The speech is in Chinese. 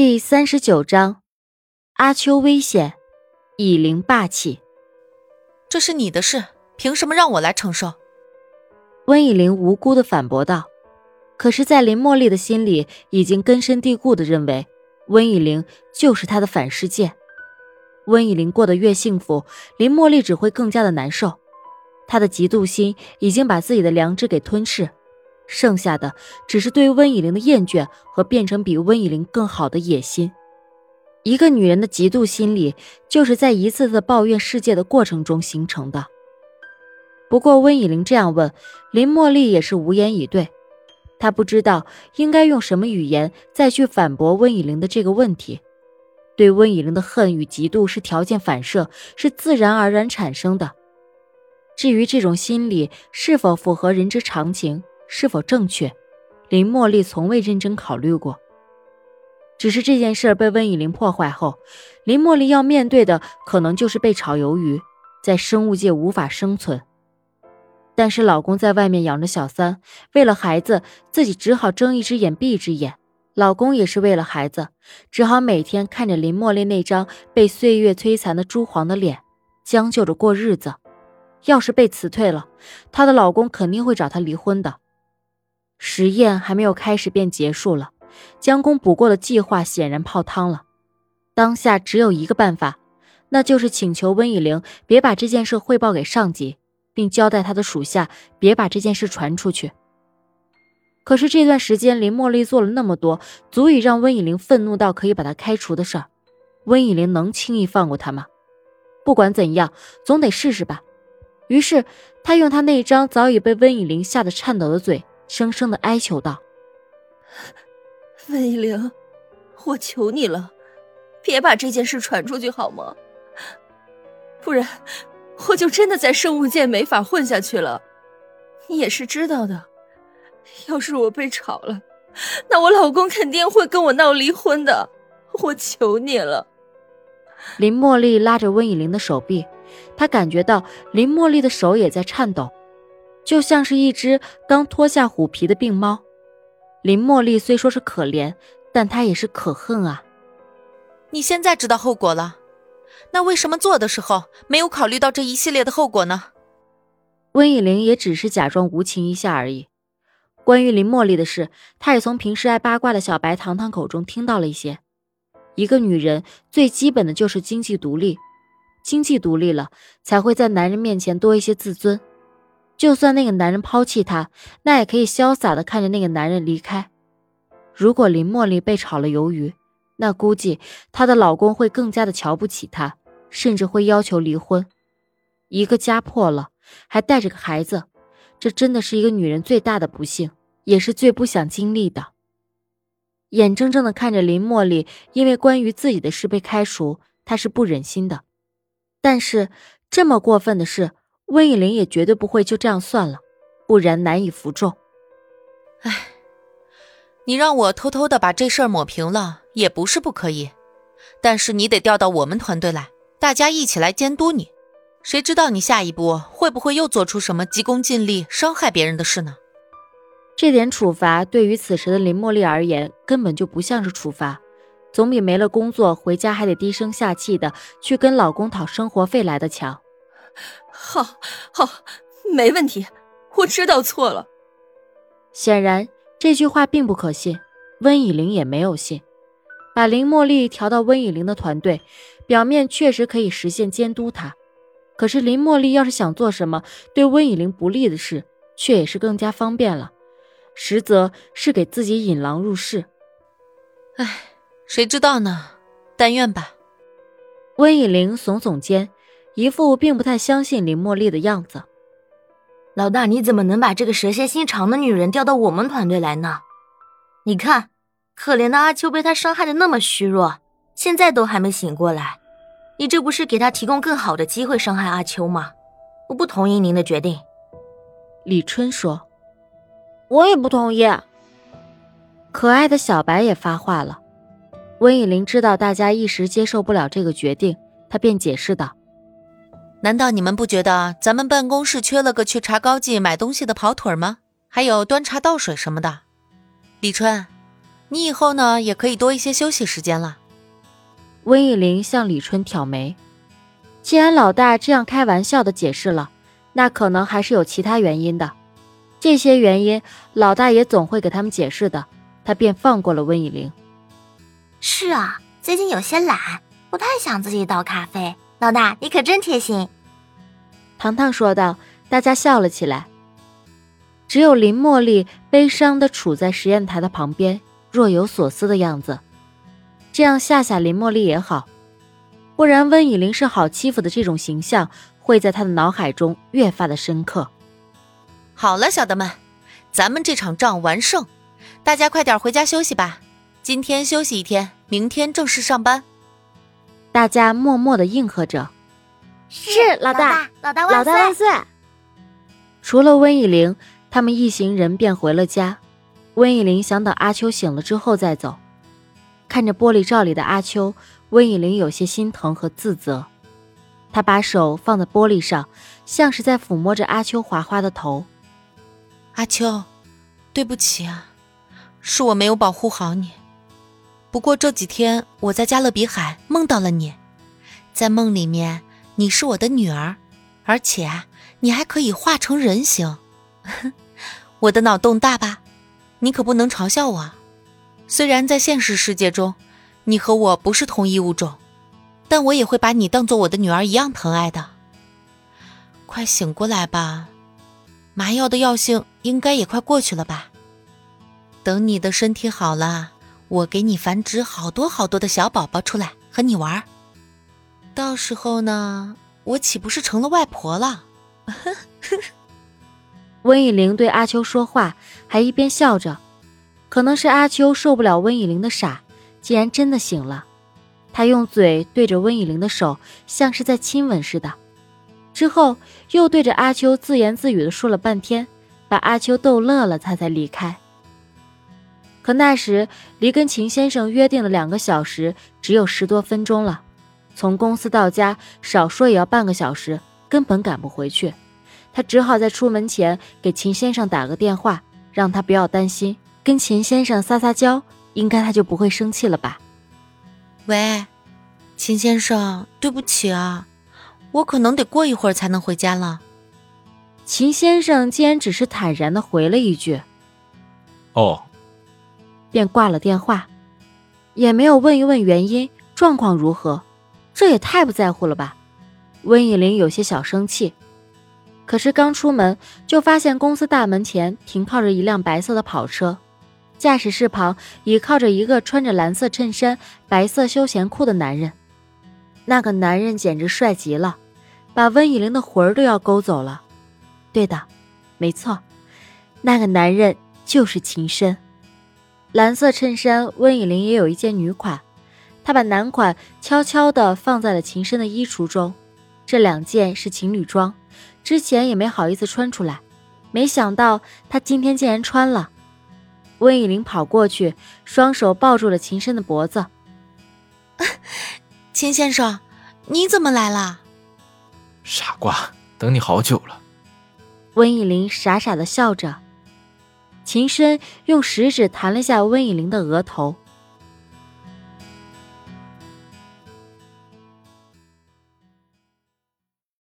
第三十九章，阿秋危险，以灵霸气。这是你的事，凭什么让我来承受？温以玲无辜的反驳道。可是，在林茉莉的心里，已经根深蒂固的认为，温以玲就是她的反世界。温以玲过得越幸福，林茉莉只会更加的难受。她的嫉妒心已经把自己的良知给吞噬。剩下的只是对温以玲的厌倦和变成比温以玲更好的野心。一个女人的嫉妒心理，就是在一次次抱怨世界的过程中形成的。不过温以玲这样问，林茉莉也是无言以对。她不知道应该用什么语言再去反驳温以玲的这个问题。对温以玲的恨与嫉妒是条件反射，是自然而然产生的。至于这种心理是否符合人之常情，是否正确，林茉莉从未认真考虑过。只是这件事被温以玲破坏后，林茉莉要面对的可能就是被炒鱿鱼，在生物界无法生存。但是老公在外面养着小三，为了孩子，自己只好睁一只眼闭一只眼。老公也是为了孩子，只好每天看着林茉莉那张被岁月摧残的朱黄的脸，将就着过日子。要是被辞退了，她的老公肯定会找她离婚的。实验还没有开始便结束了，将功补过的计划显然泡汤了。当下只有一个办法，那就是请求温以玲别把这件事汇报给上级，并交代他的属下别把这件事传出去。可是这段时间林茉莉做了那么多足以让温以玲愤怒到可以把她开除的事儿，温以玲能轻易放过她吗？不管怎样，总得试试吧。于是他用他那张早已被温以玲吓得颤抖的嘴。声声的哀求道：“温以玲，我求你了，别把这件事传出去好吗？不然我就真的在生物界没法混下去了。你也是知道的，要是我被炒了，那我老公肯定会跟我闹离婚的。我求你了。”林茉莉拉着温以玲的手臂，她感觉到林茉莉的手也在颤抖。就像是一只刚脱下虎皮的病猫，林茉莉虽说是可怜，但她也是可恨啊。你现在知道后果了，那为什么做的时候没有考虑到这一系列的后果呢？温以玲也只是假装无情一下而已。关于林茉莉的事，她也从平时爱八卦的小白糖糖口中听到了一些。一个女人最基本的就是经济独立，经济独立了，才会在男人面前多一些自尊。就算那个男人抛弃她，那也可以潇洒的看着那个男人离开。如果林茉莉被炒了鱿鱼，那估计她的老公会更加的瞧不起她，甚至会要求离婚。一个家破了，还带着个孩子，这真的是一个女人最大的不幸，也是最不想经历的。眼睁睁的看着林茉莉因为关于自己的事被开除，她是不忍心的。但是这么过分的事。温以玲也绝对不会就这样算了，不然难以服众。哎，你让我偷偷的把这事儿抹平了，也不是不可以，但是你得调到我们团队来，大家一起来监督你。谁知道你下一步会不会又做出什么急功近利、伤害别人的事呢？这点处罚对于此时的林茉莉而言，根本就不像是处罚，总比没了工作回家还得低声下气的去跟老公讨生活费来的强。好，好，没问题，我知道错了。显然这句话并不可信，温以玲也没有信。把林茉莉调到温以玲的团队，表面确实可以实现监督她，可是林茉莉要是想做什么对温以玲不利的事，却也是更加方便了，实则是给自己引狼入室。唉，谁知道呢？但愿吧。温以玲耸耸肩。一副并不太相信林茉莉的样子。老大，你怎么能把这个蛇蝎心肠的女人调到我们团队来呢？你看，可怜的阿秋被他伤害的那么虚弱，现在都还没醒过来。你这不是给他提供更好的机会伤害阿秋吗？我不同意您的决定。李春说：“我也不同意。”可爱的小白也发话了。温以玲知道大家一时接受不了这个决定，她便解释道。难道你们不觉得咱们办公室缺了个去茶高记买东西的跑腿吗？还有端茶倒水什么的。李春，你以后呢也可以多一些休息时间了。温以玲向李春挑眉，既然老大这样开玩笑的解释了，那可能还是有其他原因的。这些原因，老大也总会给他们解释的。他便放过了温以玲。是啊，最近有些懒，不太想自己倒咖啡。老大，你可真贴心。糖糖说道。大家笑了起来。只有林茉莉悲伤的杵在实验台的旁边，若有所思的样子。这样吓吓林茉莉也好，不然温以玲是好欺负的这种形象会在他的脑海中越发的深刻。好了，小的们，咱们这场仗完胜。大家快点回家休息吧，今天休息一天，明天正式上班。大家默默的应和着：“是老大，老大老大万岁！”除了温以玲，他们一行人便回了家。温以玲想等阿秋醒了之后再走。看着玻璃罩里的阿秋，温以玲有些心疼和自责。她把手放在玻璃上，像是在抚摸着阿秋滑滑的头。阿秋，对不起啊。是我没有保护好你，不过这几天我在加勒比海梦到了你，在梦里面你是我的女儿，而且你还可以化成人形，我的脑洞大吧？你可不能嘲笑我。虽然在现实世界中，你和我不是同一物种，但我也会把你当做我的女儿一样疼爱的。快醒过来吧，麻药的药性应该也快过去了吧？等你的身体好了，我给你繁殖好多好多的小宝宝出来和你玩。到时候呢，我岂不是成了外婆了？温以玲对阿秋说话，还一边笑着。可能是阿秋受不了温以玲的傻，竟然真的醒了。他用嘴对着温以玲的手，像是在亲吻似的。之后又对着阿秋自言自语的说了半天，把阿秋逗乐了，他才离开。可那时离跟秦先生约定的两个小时只有十多分钟了，从公司到家少说也要半个小时，根本赶不回去。他只好在出门前给秦先生打个电话，让他不要担心，跟秦先生撒撒娇，应该他就不会生气了吧？喂，秦先生，对不起啊，我可能得过一会儿才能回家了。秦先生竟然只是坦然的回了一句：“哦。”便挂了电话，也没有问一问原因，状况如何，这也太不在乎了吧。温以玲有些小生气，可是刚出门就发现公司大门前停靠着一辆白色的跑车，驾驶室旁倚靠着一个穿着蓝色衬衫、白色休闲裤的男人。那个男人简直帅极了，把温以玲的魂儿都要勾走了。对的，没错，那个男人就是秦深。蓝色衬衫，温以玲也有一件女款，她把男款悄悄地放在了秦深的衣橱中。这两件是情侣装，之前也没好意思穿出来，没想到他今天竟然穿了。温以玲跑过去，双手抱住了秦深的脖子。秦先生，你怎么来了？傻瓜，等你好久了。温以玲傻傻的笑着。秦深用食指弹了下温以玲的额头，